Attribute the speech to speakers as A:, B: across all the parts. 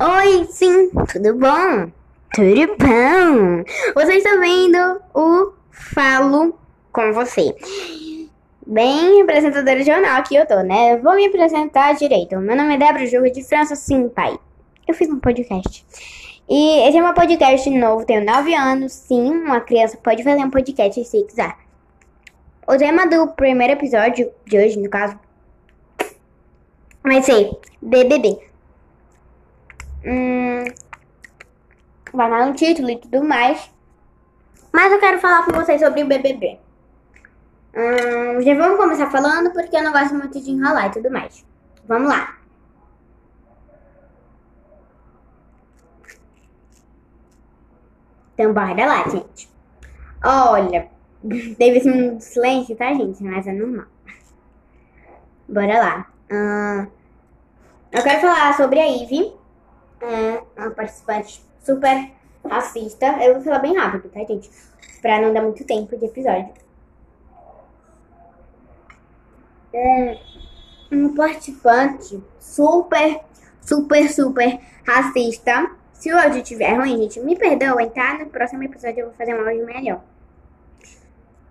A: Oi, sim, tudo bom? Tudo bom? Você está vendo o Falo com você. Bem, apresentadora de jornal que eu tô, né? Vou me apresentar direito. Meu nome é Débora Jogo de França, sim, pai. Eu fiz um podcast. E esse é um podcast novo, tenho 9 anos, sim, uma criança pode fazer um podcast se quiser. O tema do primeiro episódio de hoje, no caso, vai ser BBB. Hum, vai dar um título e tudo mais. Mas eu quero falar com vocês sobre o BBB. Hum, já vamos começar falando porque eu não gosto muito de enrolar e tudo mais. Vamos lá. Então bora lá, gente. Olha, teve esse minuto de silêncio, tá, gente? Mas é normal. Bora lá. Hum, eu quero falar sobre a Ivy. É uma participante super racista. Eu vou falar bem rápido, tá, gente? Pra não dar muito tempo de episódio. É um participante super, super, super racista. Se o áudio estiver ruim, gente, me perdoem, tá? No próximo episódio eu vou fazer um áudio melhor.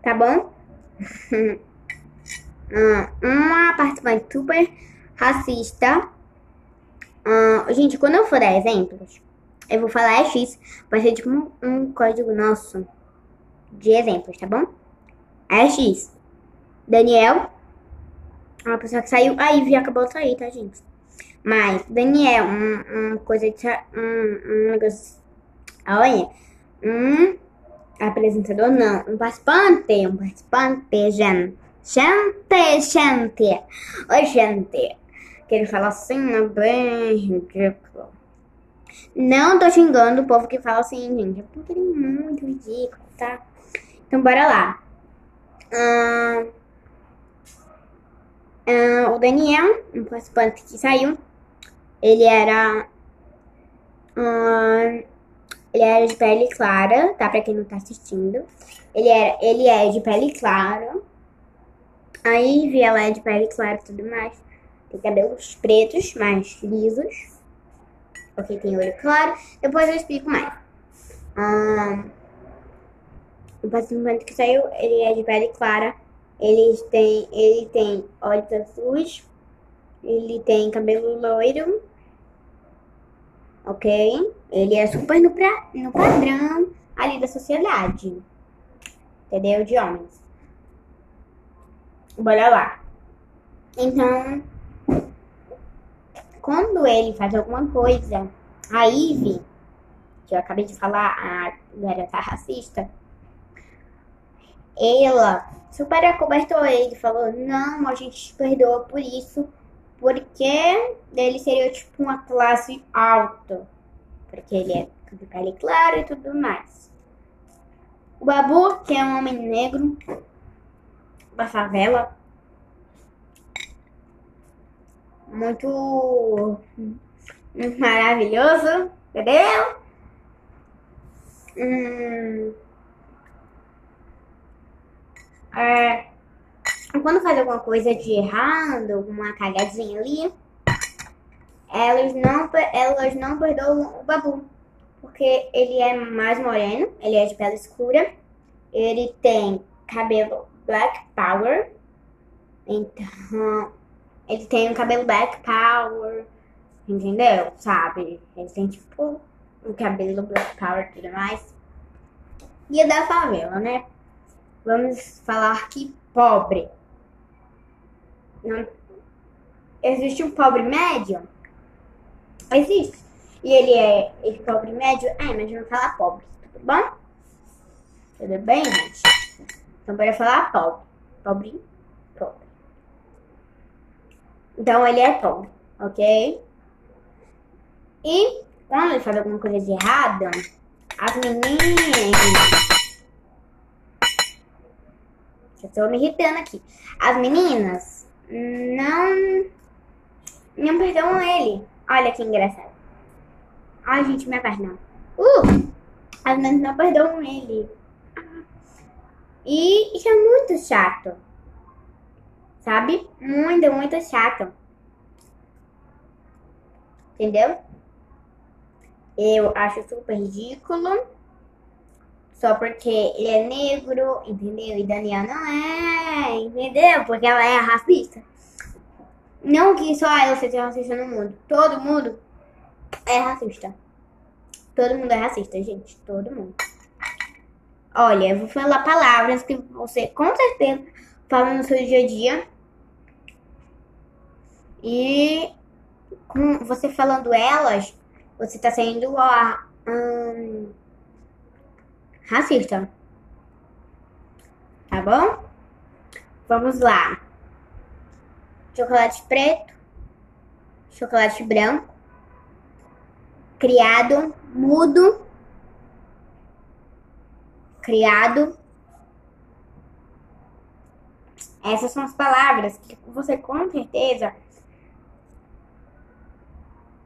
A: Tá bom? uma participante super racista. Uh, gente, quando eu for dar exemplos, eu vou falar X, vai ser tipo um, código nosso de exemplos, tá bom? X. Daniel. Uma pessoa que saiu. A Ivy acabou de sair, tá, gente? Mas, Daniel, um, um coisa de. Um, um negócio. Olha. Um apresentador, não. Um participante. Um participante, gente. Gente, gente. Oi, gente. Que ele fala assim, é bem ridículo. Não tô xingando o povo que fala assim, gente. É porque ele é muito ridículo, tá? Então, bora lá. Hum, hum, o Daniel, um participante que saiu, ele era. Hum, ele era de pele clara, tá? Pra quem não tá assistindo. Ele, era, ele é de pele clara. A Ivy, ela é de pele clara e tudo mais. Tem cabelos pretos, mais lisos. Porque tem olho claro. Depois eu explico mais. Um, o participante que saiu, ele é de pele clara. Ele tem, ele tem olhos azuis. Ele tem cabelo loiro. Ok? Ele é super no, pra, no padrão ali da sociedade. Entendeu? De homens. Bora lá. Então, quando ele faz alguma coisa, a Ivy, que eu acabei de falar, a garota racista, ela super acobertou ele, falou, não, a gente te perdoa por isso, porque ele seria tipo uma classe alta, porque ele é de pele clara e tudo mais. O Babu, que é um homem negro da favela, muito maravilhoso, entendeu? Hum, é, quando faz alguma coisa de errado, alguma cagadinha ali, elas não, elas não perdoam o Babu. Porque ele é mais moreno, ele é de pele escura, ele tem cabelo black power, então ele tem um cabelo black power, entendeu? Sabe? Ele tem tipo um cabelo black power e tudo mais. E é da favela, né? Vamos falar que pobre. Não... Existe um pobre médio? Existe. E ele é ele pobre médio? É, mas vamos falar pobre, tudo bom? Tudo bem, gente? Então bora falar pobre. Pobre então ele é pobre, ok? E quando ele faz alguma coisa de errado, as meninas. Eu tô me irritando aqui. As meninas não. Não perdoam ele. Olha que engraçado. Ai, gente, minha perna. Uh! As meninas não perdoam ele. E isso é muito chato sabe? Muito, muito chato. Entendeu? Eu acho super ridículo. Só porque ele é negro, entendeu? E Daniel não é, entendeu? Porque ela é racista. Não que só ela seja racista no mundo. Todo mundo é racista. Todo mundo é racista, gente. Todo mundo. Olha, eu vou falar palavras que você com certeza fala no seu dia a dia. E com você falando elas, você tá sendo ó, hum, racista. Tá bom? Vamos lá. Chocolate preto, chocolate branco, criado, mudo, criado. Essas são as palavras que você com certeza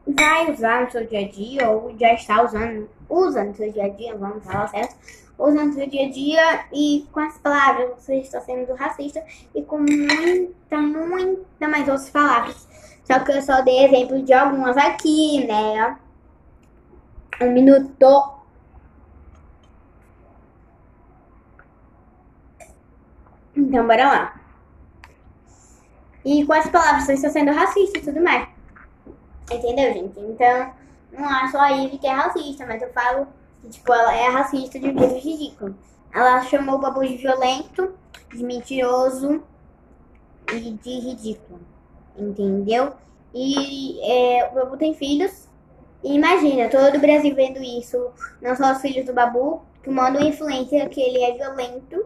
A: vai usar no seu dia a dia ou já está usando, usa no seu dia a dia, vamos falar certo, usa no seu dia a dia e com as palavras você está sendo racista e com muita, muita mais outras palavras. Só que eu só dei exemplo de algumas aqui, né? Um minuto. Então, bora lá. E com as palavras você está sendo racista e tudo mais. Entendeu, gente? Então, não é só a Ivy que é racista, mas eu falo que, tipo, ela é racista de um jeito ridículo. Ela chamou o Babu de violento, de mentiroso e de ridículo. Entendeu? E é, o Babu tem filhos. E imagina, todo o Brasil vendo isso, não só os filhos do Babu, que mandam influência que ele é violento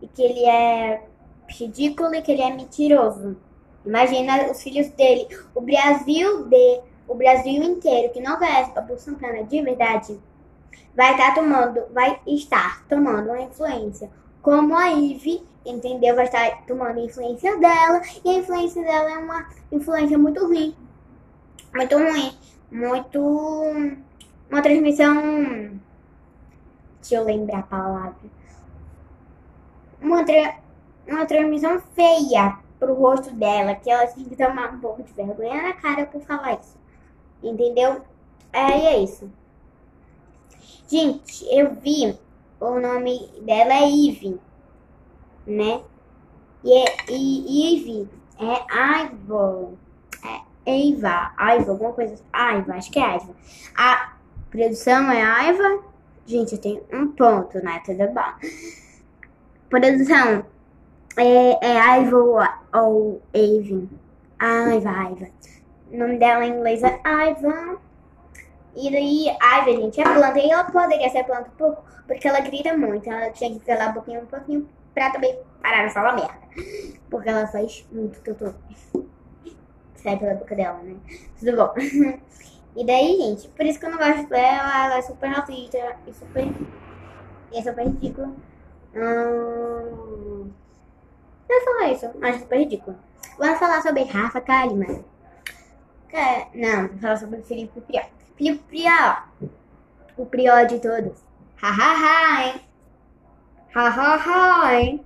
A: e que ele é ridículo e que ele é mentiroso. Imagina os filhos dele. O Brasil de o Brasil inteiro que não conhece Babu Santana de verdade vai estar tá tomando, vai estar tomando uma influência. Como a Ive, entendeu? Vai estar tomando influência dela. E a influência dela é uma influência muito ruim. Muito ruim. Muito. Uma transmissão. Deixa eu lembrar a palavra. Uma, tra... uma transmissão feia pro rosto dela, que ela tem que tomar um pouco de vergonha na cara por falar isso. Entendeu? Aí é isso. Gente, eu vi o nome dela é Eve, né? E, é, Eve é Ivor. É Eva, Aiva, alguma coisa assim. Acho que é Aiva. A produção é Aiva. Gente, eu tenho um ponto, né? Tudo bom. Produção, é, é ou, Avon. Aiva, Aiva. O nome dela em inglês é Aiva. E daí, Aiva, gente, é planta. E ela poderia ser planta um pouco, porque ela grita muito. Ela tinha que calar a boquinha um pouquinho pra também parar de falar merda. Porque ela faz muito tutu. Sai pela boca dela, né? Tudo bom. E daí, gente, por isso que eu não gosto dela. Ela é super racista e super. E é super ridícula. Hum... Não falar isso, acho super ridículo. Vamos falar sobre Rafa Kalimann. É, não, vou falar sobre Felipe Prió. Felipe Prió, o Prió de todos. Ha ha ha, hein? Ha ha ha, hein?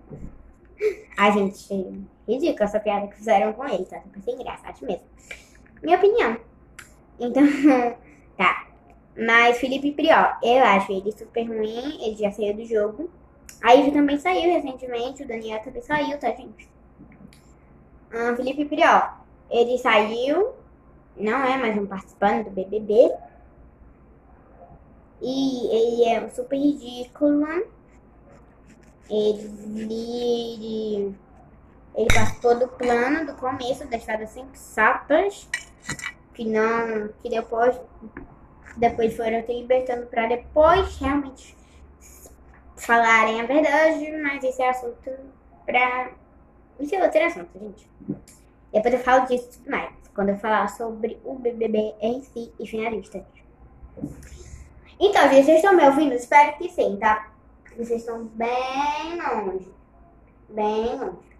A: Ai, gente, ridícula essa piada que fizeram com ele, tá? Super sem graça, acho mesmo. Minha opinião. Então, tá. Mas Felipe Prió, eu acho ele super ruim, ele já saiu do jogo. A Ivy também saiu recentemente, o Daniel também saiu, tá, gente? Ah, Felipe Prió, ele saiu, não é mais um participante do BBB. E ele é super ridículo. Ele, ele participou do plano do começo da Estrada Sem Sapas, que não, que depois, depois foram se libertando para depois realmente falarem a verdade, mas esse é assunto pra. Isso é outro assunto, gente. Depois eu falo disso e tudo mais. Quando eu falar sobre o BBB em si e finalistas. Então, gente, vocês estão me ouvindo? Espero que sim, tá? Vocês estão bem longe. Bem longe.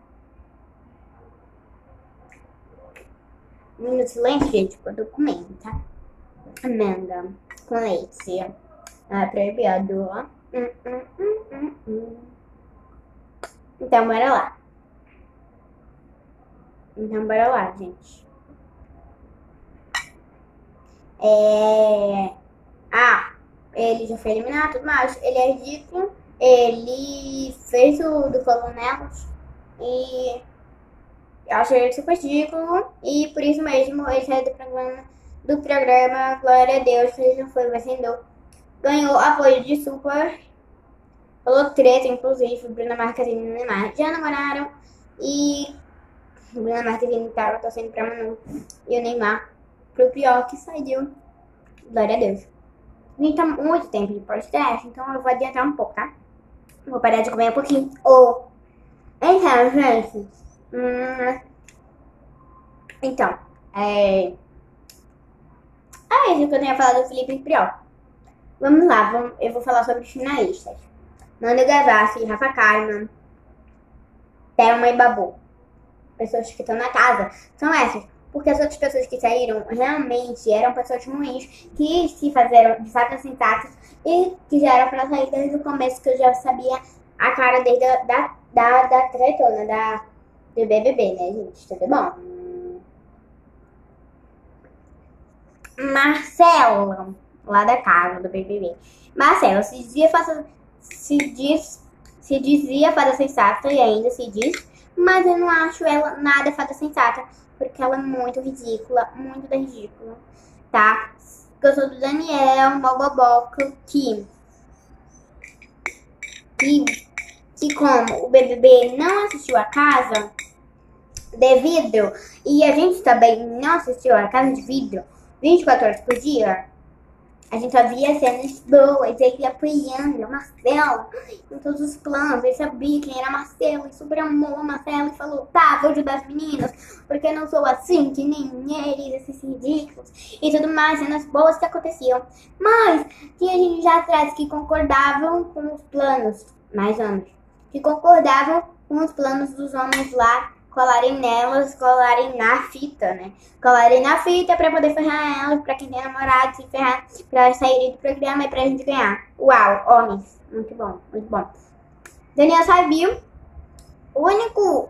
A: Minuto silêncio, gente, quando eu comendo, tá? Amanda com leite. Ah, proibido, ó. Então, bora lá. Então, bora lá, gente. É... Ah, ele já foi eliminado tudo mais. Ele é ridículo. Ele fez o do Colonelos. E eu achei ele super ridículo. E por isso mesmo ele saiu do programa. Do programa Glória a Deus, ele não foi vencedor. Ganhou apoio de super. Falou treta, inclusive. Bruna Marquezine e Neymar já namoraram. E Bruna Marquezine estava torcendo pra Manu. E o Neymar pro pior que saiu. Glória a Deus. Nem tá muito tempo de podcast, então eu vou adiantar um pouco, tá? Vou parar de comer um pouquinho. Oh. Então, gente. Hum, então, é. É isso que eu tinha falado do Felipe Priol. Vamos lá, vamos, eu vou falar sobre os finalistas. Nando Gavassi, Rafa Kalimann, Thelma e Babu. Pessoas que estão na casa são essas. Porque as outras pessoas que saíram realmente eram pessoas ruins, que se fizeram de fato sensatas e que já eram pra sair desde o começo, que eu já sabia a cara desde a, da, da, da tretona, da, do BBB, né, gente? Tudo bom? Marcelo, lá da casa do BBB. Marcelo se dizia fazer, se diz, se dizia fada sensata e ainda se diz, mas eu não acho ela nada fada sensata, porque ela é muito ridícula, muito ridícula, tá? Eu sou do Daniel, uma boboca que, que, que como o BBB não assistiu a casa de vidro e a gente também não assistiu a casa de vidro 24 horas por dia, a gente só via cenas boas, ele apoiando Marcelo em todos os planos. Ele sabia quem era Marcelo e super amou Marcelo e falou: tá, vou ajudar as meninas, porque não sou assim, que nem eles, esses ridículos e tudo mais, cenas boas que aconteciam. Mas tinha gente já atrás que concordavam com os planos, mais anos, que concordavam com os planos dos homens lá colarem nelas, colarem na fita, né? Colarem na fita pra poder ferrar elas, pra quem tem namorado, se ferrar, pra elas saírem do programa e pra gente ganhar. Uau, homens. Muito bom, muito bom. Daniel Sabio, o único.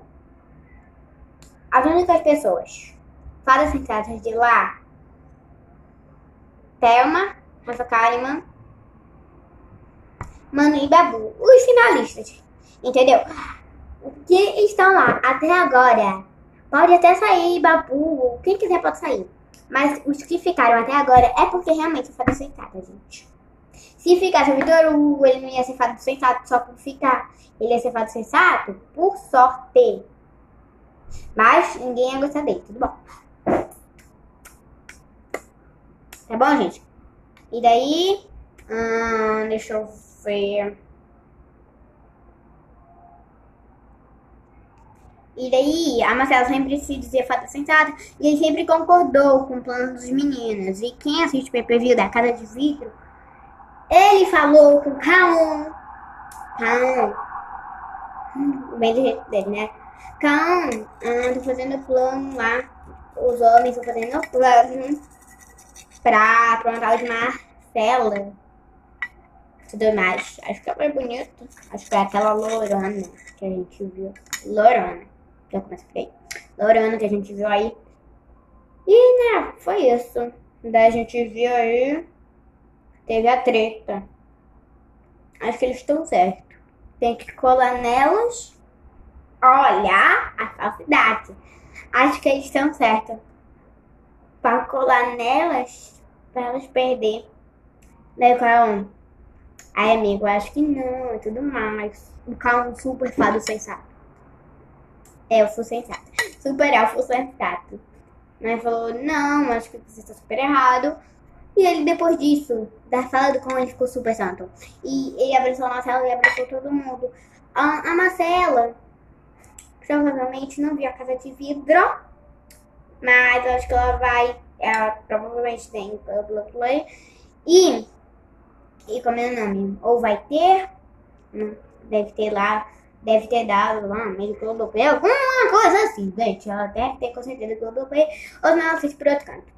A: As únicas pessoas fadas sensatas de lá, Thelma, Rafa Kalimann, Manu e Babu, os finalistas, entendeu? Que estão lá até agora, pode até sair Babu, quem quiser pode sair. Mas os que ficaram até agora é porque realmente foi sentada, gente. Se ficasse o Vitor Hugo, ele não ia ser fado sensato só por ficar. Ele ia ser fado sensato por sorte. Mas ninguém ia gostar dele, tudo bom. Tá bom, gente? E daí, hum, deixa eu ver. E daí a Marcela sempre se dizia fada sensata e ele sempre concordou com o plano dos meninos. E quem assiste o PPV da Casa de Vidro, ele falou com Caon. Caon. Bem do jeito dele, né? Caon, ah, tô fazendo plano lá. Os homens estão fazendo plano pra, pra uma tal de Marcela. Tudo mais. Acho que é mais bonito. Acho que é aquela Lorana que a gente viu. Lorana. Já começa por aí. Lorana, que a gente viu aí. E, né, foi isso. Daí a gente viu aí. Teve a treta. Acho que eles estão certos. Tem que colar nelas. Olhar a falsidade. Acho que eles estão certos. Pra colar nelas. Pra elas perder. Daí qual Aí, amigo, acho que não, e tudo mais. Ficar um super fado sensato elfo sensato. Super elfo sensato. Né? Falou, não, acho que você está super errado. E ele, depois disso, da fala do como ele ficou super santo. E ele abraçou a Marcela e abraçou todo mundo. A, a Marcela provavelmente não viu a casa de vidro. Mas eu acho que ela vai. Ela provavelmente tem pelo Play. E. E como é o nome? Ou vai ter. Deve ter lá deve ter dado lá meio Globoplay, alguma coisa assim, gente. Ela deve ter com certeza Globoplay, ou não assiste por outro canto.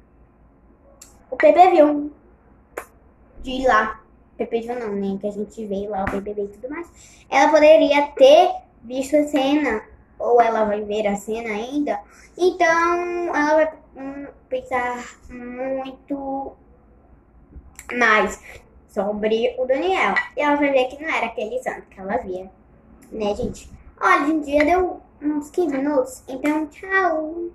A: O PP viu de lá. PP viu não, né? Que a gente veio lá, o PPB e tudo mais. Ela poderia ter visto a cena, ou ela vai ver a cena ainda. Então, ela vai hum, pensar muito Mas sobre o Daniel. E ela vai ver que não era aquele santo que ela via. Né, gente? Olha, em dia deu uns 15 minutos. Então, tchau.